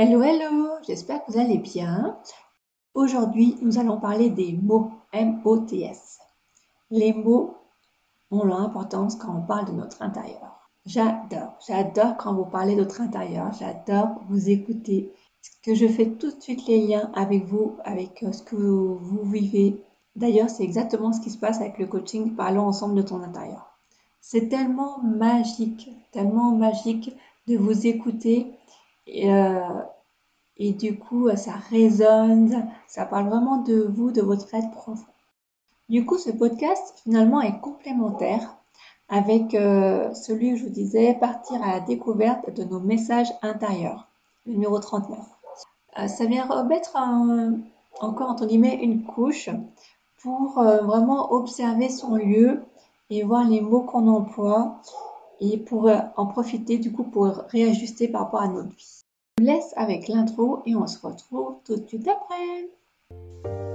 Hello, hello, j'espère que vous allez bien. Aujourd'hui, nous allons parler des mots M-O-T-S. Les mots ont leur importance quand on parle de notre intérieur. J'adore, j'adore quand vous parlez de notre intérieur, j'adore vous écouter, que je fais tout de suite les liens avec vous, avec euh, ce que vous vivez. D'ailleurs, c'est exactement ce qui se passe avec le coaching Parlons ensemble de ton intérieur. C'est tellement magique, tellement magique de vous écouter et, euh, et du coup, ça résonne, ça parle vraiment de vous, de votre être profond. Du coup, ce podcast, finalement, est complémentaire avec euh, celui que je vous disais, partir à la découverte de nos messages intérieurs, le numéro 39. Euh, ça vient remettre encore, entre guillemets, une couche pour euh, vraiment observer son lieu et voir les mots qu'on emploie et pour en profiter du coup pour réajuster par rapport à notre vie. Vous laisse avec l'intro et on se retrouve tout de suite après.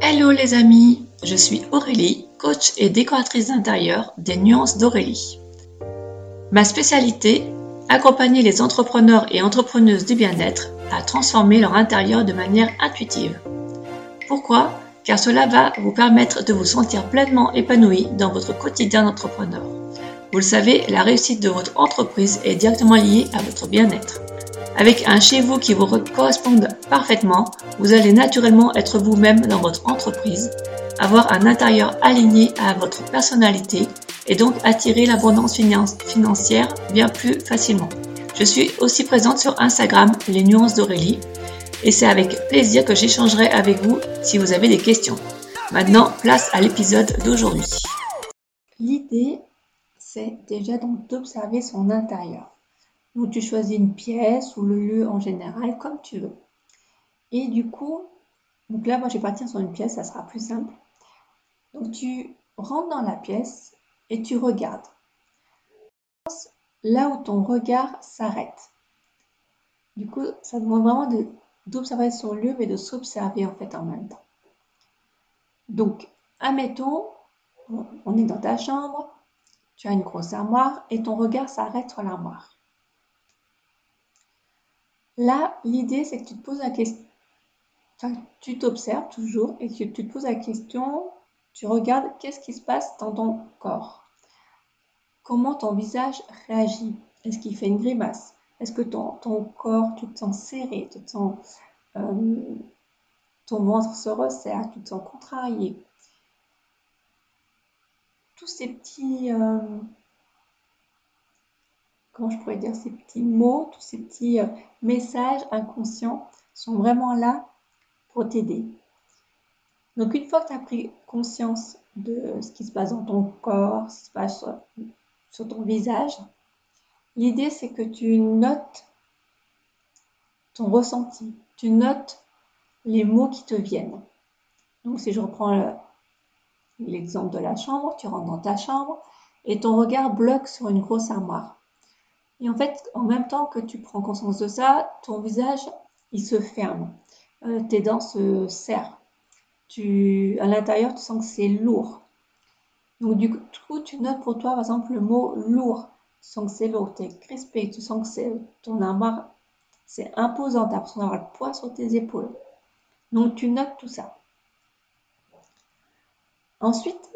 Hello les amis, je suis Aurélie, coach et décoratrice d'intérieur des Nuances d'Aurélie. Ma spécialité, accompagner les entrepreneurs et entrepreneuses du bien-être à transformer leur intérieur de manière intuitive. Pourquoi? Car cela va vous permettre de vous sentir pleinement épanoui dans votre quotidien d'entrepreneur. Vous le savez, la réussite de votre entreprise est directement liée à votre bien-être. Avec un chez vous qui vous corresponde parfaitement, vous allez naturellement être vous-même dans votre entreprise, avoir un intérieur aligné à votre personnalité et donc attirer l'abondance financière bien plus facilement. Je suis aussi présente sur Instagram, les nuances d'Aurélie, et c'est avec plaisir que j'échangerai avec vous si vous avez des questions. Maintenant, place à l'épisode d'aujourd'hui. L'idée, c'est déjà donc d'observer son intérieur. Donc tu choisis une pièce ou le lieu en général comme tu veux. Et du coup, donc là moi je vais partir sur une pièce, ça sera plus simple. Donc tu rentres dans la pièce et tu regardes. Là où ton regard s'arrête. Du coup, ça demande vraiment d'observer son lieu, mais de s'observer en fait en même temps. Donc, admettons, on est dans ta chambre, tu as une grosse armoire et ton regard s'arrête sur l'armoire. Là, l'idée, c'est que tu te poses la question, tu t'observes toujours et que tu te poses la question, tu regardes qu'est-ce qui se passe dans ton corps. Comment ton visage réagit? Est-ce qu'il fait une grimace? Est-ce que ton, corps, tu te sens serré, tu te sens, euh, ton ventre se resserre, tu te sens contrarié? Tous ces petits... Euh, comment je pourrais dire, ces petits mots, tous ces petits euh, messages inconscients sont vraiment là pour t'aider. Donc une fois que tu as pris conscience de ce qui se passe dans ton corps, ce qui se passe sur, ton visage, l'idée c'est que tu notes ton ressenti, tu notes les mots qui te viennent. Donc si je reprends l'exemple de la chambre, tu rentres dans ta chambre et ton regard bloque sur une grosse armoire. Et en fait, en même temps que tu prends conscience de ça, ton visage, il se ferme. Euh, tes dents se serrent. Tu, à l'intérieur, tu sens que c'est lourd. Donc, du coup, tu notes pour toi, par exemple, le mot lourd. Tu sens que c'est lourd, tu es crispé, tu sens que c'est ton armoire, c'est imposant, tu as l'impression d'avoir le poids sur tes épaules. Donc, tu notes tout ça. Ensuite,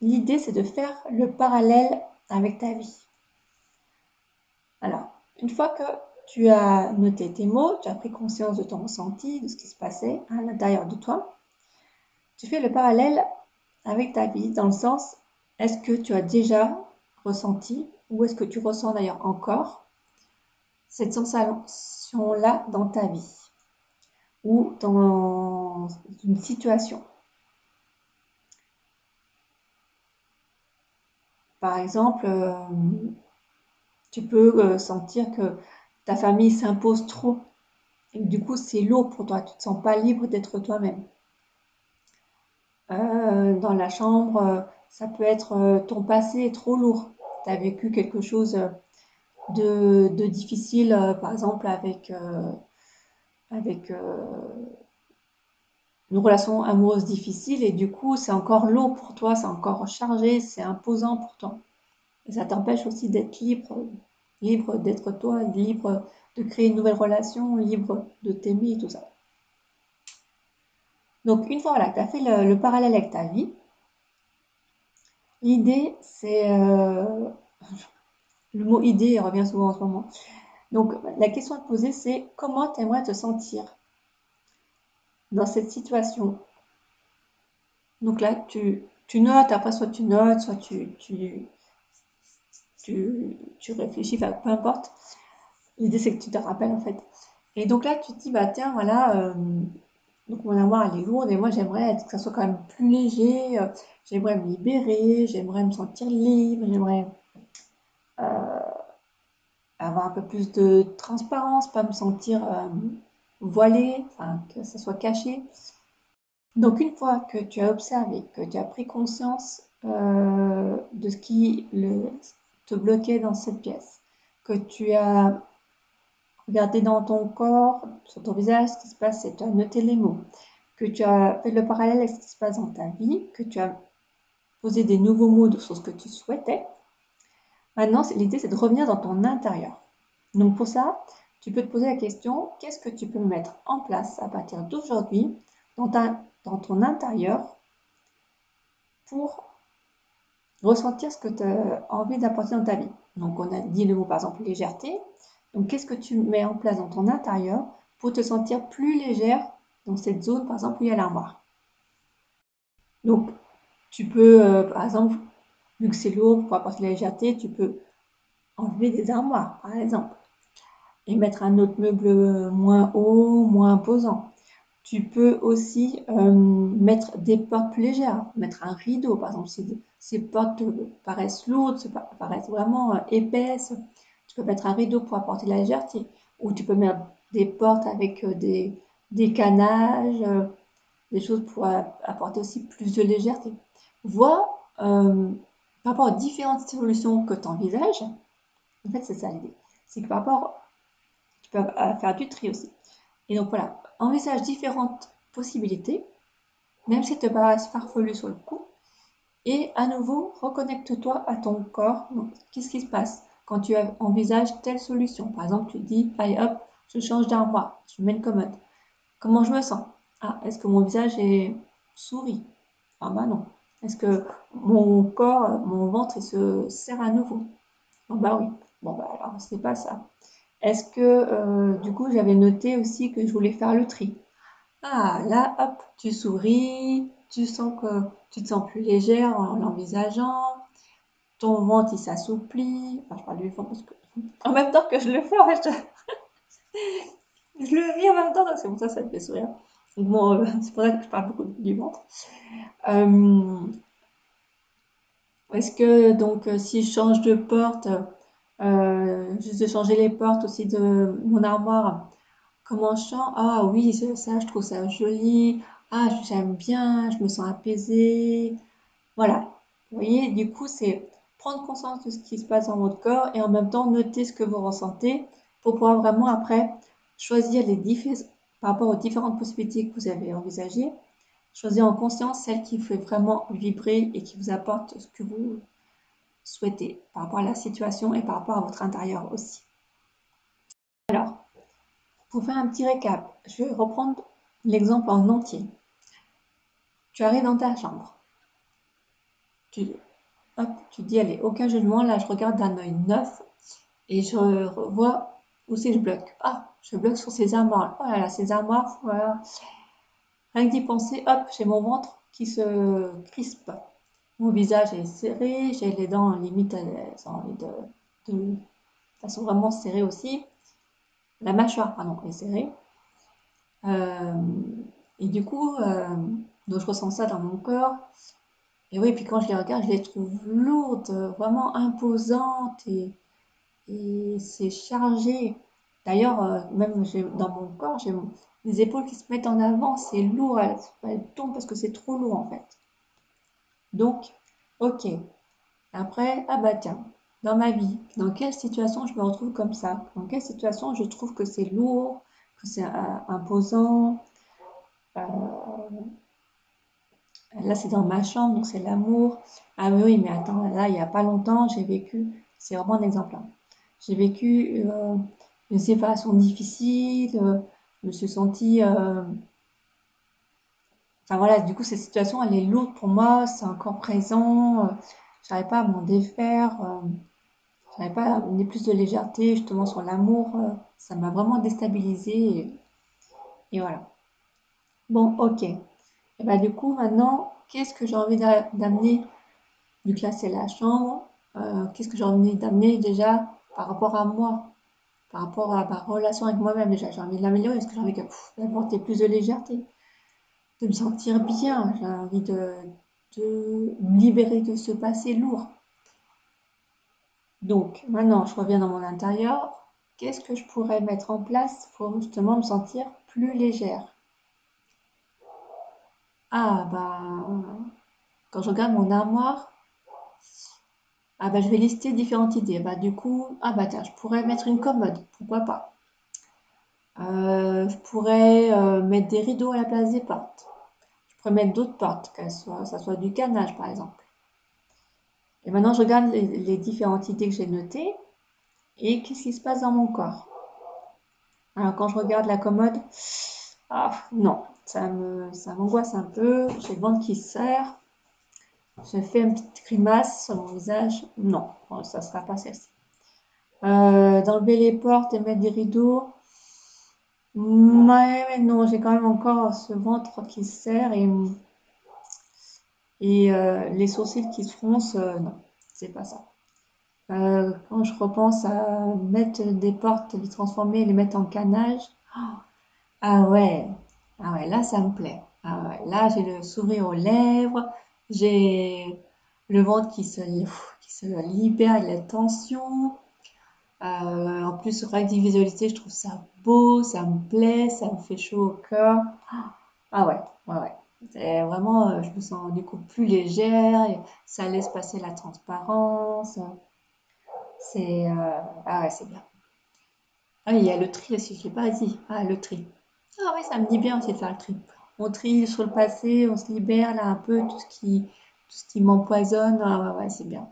l'idée, c'est de faire le parallèle avec ta vie. Alors, une fois que tu as noté tes mots, tu as pris conscience de ton ressenti, de ce qui se passait à l'intérieur de toi, tu fais le parallèle avec ta vie dans le sens, est-ce que tu as déjà ressenti ou est-ce que tu ressens d'ailleurs encore cette sensation-là dans ta vie ou dans une situation? Par exemple, euh, tu peux euh, sentir que ta famille s'impose trop. Et du coup, c'est lourd pour toi. Tu ne te sens pas libre d'être toi-même. Euh, dans la chambre, euh, ça peut être ton passé est trop lourd. Tu as vécu quelque chose de, difficile, par exemple, avec, avec une relation amoureuse difficile. Et du coup, c'est encore lourd pour toi, c'est encore chargé, c'est imposant pour toi. Ça t'empêche aussi d'être libre, libre d'être toi, libre de créer une nouvelle relation libre de t'aimer et tout ça. Donc, une fois voilà, que tu as fait le, parallèle avec ta vie, l'idée, c'est. Euh, le mot idée revient souvent en ce moment. Donc, la question à te poser, c'est comment tu aimerais te sentir dans cette situation? Donc là, tu, notes, après, soit tu notes, soit tu, tu, réfléchis, peu importe. L'idée, c'est que tu te rappelles, en fait. Et donc là, tu te dis, bah tiens, voilà, euh, donc mon armoire, elle est lourde, et moi, j'aimerais que ça soit quand même plus léger, euh, j'aimerais me libérer, j'aimerais me sentir libre, j'aimerais euh, avoir un peu plus de transparence, pas me sentir voilée, enfin, que ça soit caché. Donc une fois que tu as observé, que tu as pris conscience de ce qui le, te bloquer dans cette pièce, que tu as regardé dans ton corps, sur ton visage, ce qui se passe, et tu as noté les mots, que tu as fait le parallèle avec ce qui se passe dans ta vie, que tu as posé des nouveaux mots sur ce que tu souhaitais. Maintenant, l'idée, c'est de revenir dans ton intérieur. Donc pour ça, tu peux te poser la question, qu'est-ce que tu peux mettre en place à partir d'aujourd'hui dans, dans ton intérieur pour ressentir ce que tu as envie d'apporter dans ta vie. Donc, on a dit le mot par exemple légèreté. Donc, qu'est-ce que tu mets en place dans ton intérieur pour te sentir plus légère dans cette zone, par exemple, où il y a l'armoire? Donc, tu peux, euh, par exemple, vu que c'est lourd pour apporter la légèreté, tu peux enlever des armoires, par exemple, et mettre un autre meuble moins haut, moins imposant. Tu peux aussi euh, mettre des portes plus légères, mettre un rideau, par exemple, si ces portes paraissent lourdes, paraissent vraiment euh, épaisses. Tu peux mettre un rideau pour apporter la légèreté, ou tu peux mettre des portes avec euh, des, des canages, des choses pour apporter aussi plus de légèreté. Vois par rapport aux différentes solutions que tu envisages, en fait, c'est ça l'idée. C'est que par rapport, tu peux faire du tri aussi. Et donc voilà, envisage différentes possibilités, même si te paraissent farfelu sur le coup, et à nouveau, reconnecte-toi à ton corps. Qu'est-ce qui se passe quand tu envisages telle solution? Par exemple, tu dis, allez hop, je change d'armoire, je mets une commode. Comment je me sens? Ah, est-ce que mon visage est souris Ah bah non. Est-ce que mon corps, mon ventre, il se serre à nouveau? Ah bah oui. Bon bah alors, c'est pas ça. Est-ce que, euh, du coup, j'avais noté aussi que je voulais faire le tri. Ah, là, hop, tu souris, tu sens que tu te sens plus légère en l'envisageant, ton ventre, il s'assouplit. Enfin, je parle du ventre parce que, en même temps que je le fais, en fait, je, le vis en même temps, c'est pour ça que ça me fait sourire. Bon, euh, c'est pour ça que je parle beaucoup du ventre. Euh, est-ce que, donc, si je change de porte, juste de changer les portes aussi de mon armoire. Comment je sens Ah oui, ça, je trouve ça joli. Ah, j'aime bien, je me sens apaisée. Voilà. Vous voyez, du coup, c'est prendre conscience de ce qui se passe dans votre corps et en même temps noter ce que vous ressentez pour pouvoir vraiment après choisir les par rapport aux différentes possibilités que vous avez envisagées, choisir en conscience celle qui fait vraiment vibrer et qui vous apporte ce que vous souhaitez par rapport à la situation et par rapport à votre intérieur aussi. Alors, pour faire un petit récap, je vais reprendre l'exemple en entier. Tu arrives dans ta chambre. Tu, hop, tu dis, allez, aucun jugement, là je regarde d'un œil neuf et je vois où c'est je bloque. Ah, je bloque sur ces armoires. Oh là là, ces armoires, voilà. Rien que d'y penser, hop, j'ai mon ventre qui se crispe. Mon visage est serré, j'ai les dents limite, elles ont envie de, façon vraiment serrée aussi. La mâchoire, pardon, est serrée. Euh, et du coup, euh, je ressens ça dans mon corps. Et oui, puis quand je les regarde, je les trouve lourdes, vraiment imposantes et, c'est chargé. D'ailleurs, euh, même dans mon corps, j'ai les épaules qui se mettent en avant, c'est lourd, elles tombent parce que c'est trop lourd en fait. Donc, ok. Après, ah bah tiens, dans ma vie, dans quelle situation je me retrouve comme ça? Dans quelle situation je trouve que c'est lourd, que c'est euh, imposant? Euh, Là, c'est dans ma chambre, donc c'est l'amour. Ah oui, mais attends, là, il n'y a pas longtemps, j'ai vécu, c'est vraiment un exemple. Hein. J'ai vécu euh, une séparation difficile, je me suis sentie... Enfin voilà, du coup, cette situation, elle est lourde pour moi, c'est encore présent, je n'arrive pas à m'en défaire, je n'arrive pas à amener plus de légèreté justement sur l'amour, ça m'a vraiment déstabilisée. Et, voilà. Bon, ok. Et bah, du coup, maintenant, qu'est-ce que j'ai envie d'amener là, c'est la chambre, euh, qu'est-ce que j'ai envie d'amener déjà par rapport à moi Par rapport à ma relation avec moi-même, déjà, j'ai envie de l'améliorer parce que j'ai envie d'apporter plus de légèreté, de me sentir bien, j'ai envie de, me libérer de ce passé lourd. Donc, maintenant, je reviens dans mon intérieur. Qu'est-ce que je pourrais mettre en place pour justement me sentir plus légère? Ah, bah, quand je regarde mon armoire, ah bah, je vais lister différentes idées. Bah, du coup, ah bah tiens, je pourrais mettre une commode, pourquoi pas? Euh, je pourrais euh, mettre des rideaux à la place des portes. Pourrais mettre d'autres portes, que soit, ça soit du canage par exemple. Et maintenant, je regarde les différentes idées que j'ai notées et qu'est-ce qui se passe dans mon corps? Alors quand je regarde la commode, ah, non, ça me, ça m'angoisse un peu. J'ai le ventre qui serre. Je fais une petite grimace sur mon visage. Non, ça ne sera pas celle-ci. Euh, d'enlever les portes et mettre des rideaux. Mais, non, j'ai quand même encore ce ventre qui serre et, et euh, les sourcils qui se froncent. Euh, non, c'est pas ça. Euh, quand je repense à mettre des portes, les transformer, les mettre en canage, ah ouais, ah ouais, là ça me plaît. Ah ouais, là j'ai le sourire aux lèvres, j'ai le ventre qui se, qui se libère la tension. Euh, en plus, rien que visualité, je trouve ça beau, ça me plaît, ça me fait chaud au cœur. Ah ouais, ouais, ouais. Vraiment, euh, je me sens du coup plus légère, ça laisse passer la transparence. C'est euh, ah ouais, c'est bien. Ah, il y a le tri aussi, je l'ai pas dit. Ah, le tri. Ah oui, ça me dit bien aussi de faire le tri. On trie sur le passé, on se libère là un peu tout ce qui, tout ce qui m'empoisonne. Ah ouais, ouais, c'est bien.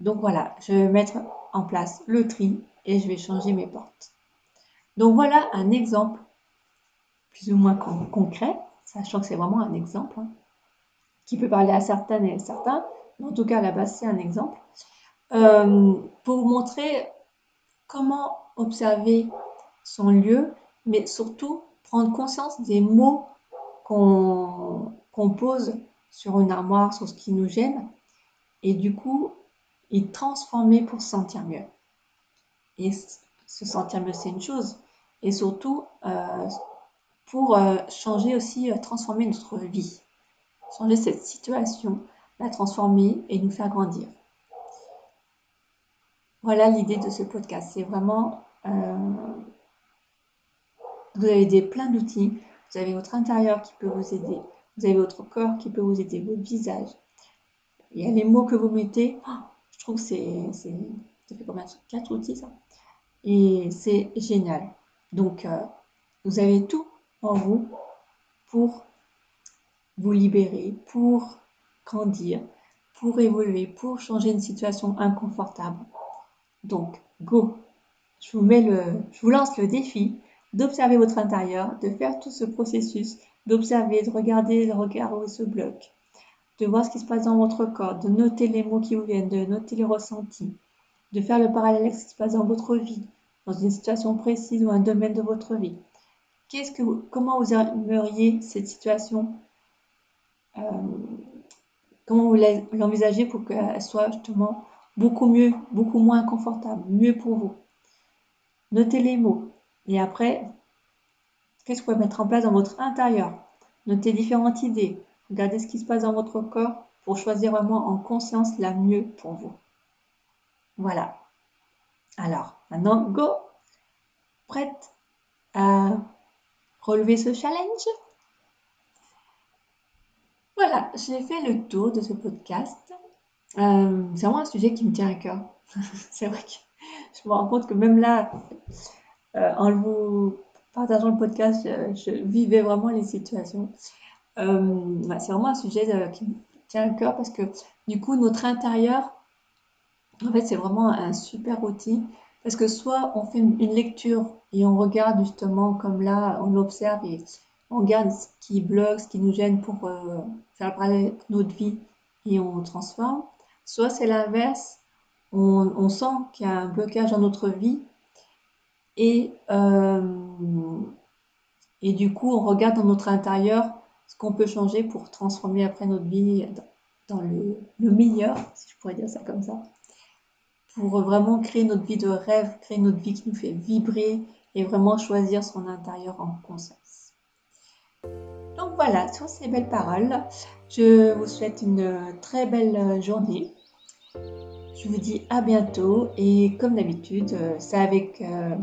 Donc voilà, je vais mettre en place le tri et je vais changer mes portes. Donc voilà un exemple plus ou moins concret, sachant que c'est vraiment un exemple hein, qui peut parler à certaines et à certains. En tout cas à la base c'est un exemple, euh, pour vous montrer comment observer son lieu, mais surtout prendre conscience des mots qu'on pose sur une armoire, sur ce qui nous gêne, et du coup, y transformer pour se sentir mieux. Et se sentir mieux, c'est une chose, et surtout euh, pour euh, changer aussi, transformer notre vie, changer cette situation la transformer et nous faire grandir. Voilà l'idée de ce podcast. C'est vraiment, euh, vous avez des, plein d'outils. Vous avez votre intérieur qui peut vous aider. Vous avez votre corps qui peut vous aider, votre visage. Il y a les mots que vous mettez. Oh, trouve que c'est, ça fait combien Quatre outils ça. Et c'est génial. Donc, euh, vous avez tout en vous pour vous libérer, pour grandir, pour évoluer, pour changer une situation inconfortable. Donc, go je vous, mets le, je vous lance le défi d'observer votre intérieur, de faire tout ce processus, d'observer, de regarder le regard où il se bloque, de voir ce qui se passe dans votre corps, de noter les mots qui vous viennent, de noter les ressentis, de faire le parallèle avec ce qui se passe dans votre vie, dans une situation précise ou un domaine de votre vie. Qu'est-ce que comment vous aimeriez cette situation euh, Comment vous l'envisagez pour qu'elle soit justement beaucoup mieux, beaucoup moins confortable, mieux pour vous? Notez les mots. Et après, qu'est-ce que vous pouvez mettre en place dans votre intérieur? Notez différentes idées. Regardez ce qui se passe dans votre corps pour choisir vraiment en conscience la mieux pour vous. Voilà. Alors, maintenant, go Prête à relever ce challenge? Voilà, j'ai fait le tour de ce podcast. Euh, c'est vraiment un sujet qui me tient à cœur. c'est vrai que je me rends compte que même là, euh, en vous partageant le podcast, je, vivais vraiment les situations. Euh, c'est vraiment un sujet qui me tient à cœur parce que du coup, notre intérieur, en fait, c'est vraiment un super outil Parce que soit on fait une lecture et on regarde justement comme là, on observe et on regarde ce qui bloque, ce qui nous gêne pour euh, faire parler notre vie et on transforme. Soit c'est l'inverse, on, on, sent qu'il y a un blocage dans notre vie et, euh, et du coup on regarde dans notre intérieur ce qu'on peut changer pour transformer après notre vie dans, le, le meilleur, si je pourrais dire ça comme ça pour vraiment créer notre vie de rêve, créer notre vie qui nous fait vibrer et vraiment choisir son intérieur en conscience. Donc voilà, sur ces belles paroles, je vous souhaite une très belle journée. Je vous dis à bientôt et comme d'habitude, c'est avec... Euh,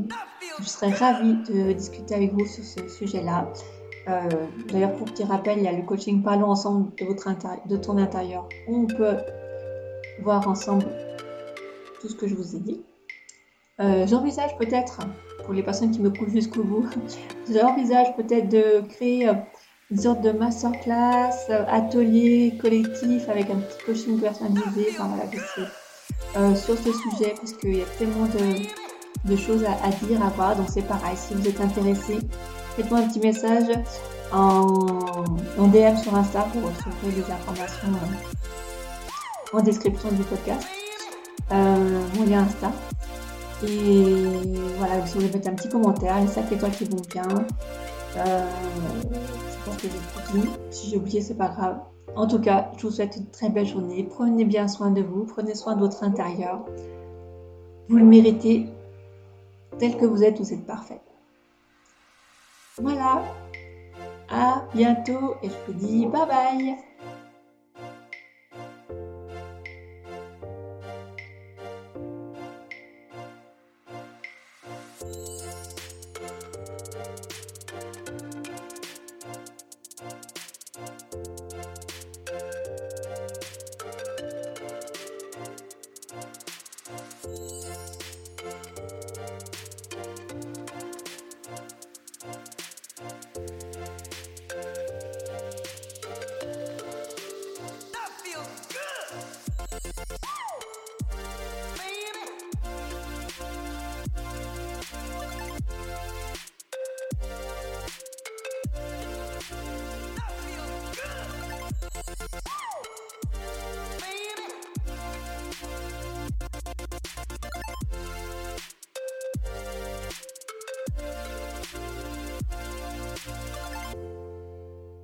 je serais ravie de discuter avec vous sur ce sujet-là. Euh, D'ailleurs, pour petit rappel, il y a le coaching Parlons ensemble de, votre ton intérieur. On peut voir ensemble tout ce que je vous ai dit. Euh, j'envisage peut-être, pour les personnes qui me coulent jusqu'au bout, j'envisage peut-être de créer euh, une sorte de masterclass, atelier collectif avec un petit coaching personnalisé, enfin voilà, sur ce sujet parce qu'il y a tellement de, choses à, dire, à voir. Donc c'est pareil, si vous êtes intéressé, faites-moi un petit message en, DM sur Insta pour retrouver les informations en description du podcast euh, mon lien Insta. Et voilà, vous pouvez mettre un petit commentaire, les 5 étoiles qui vont bien. Euh, je pense que j'ai tout dit. Si j'ai oublié, c'est pas grave. En tout cas, je vous souhaite une très belle journée. Prenez bien soin de vous, prenez soin de votre intérieur. Vous le méritez. Tel que vous êtes, vous êtes parfait. Voilà, à bientôt et je vous dis bye bye.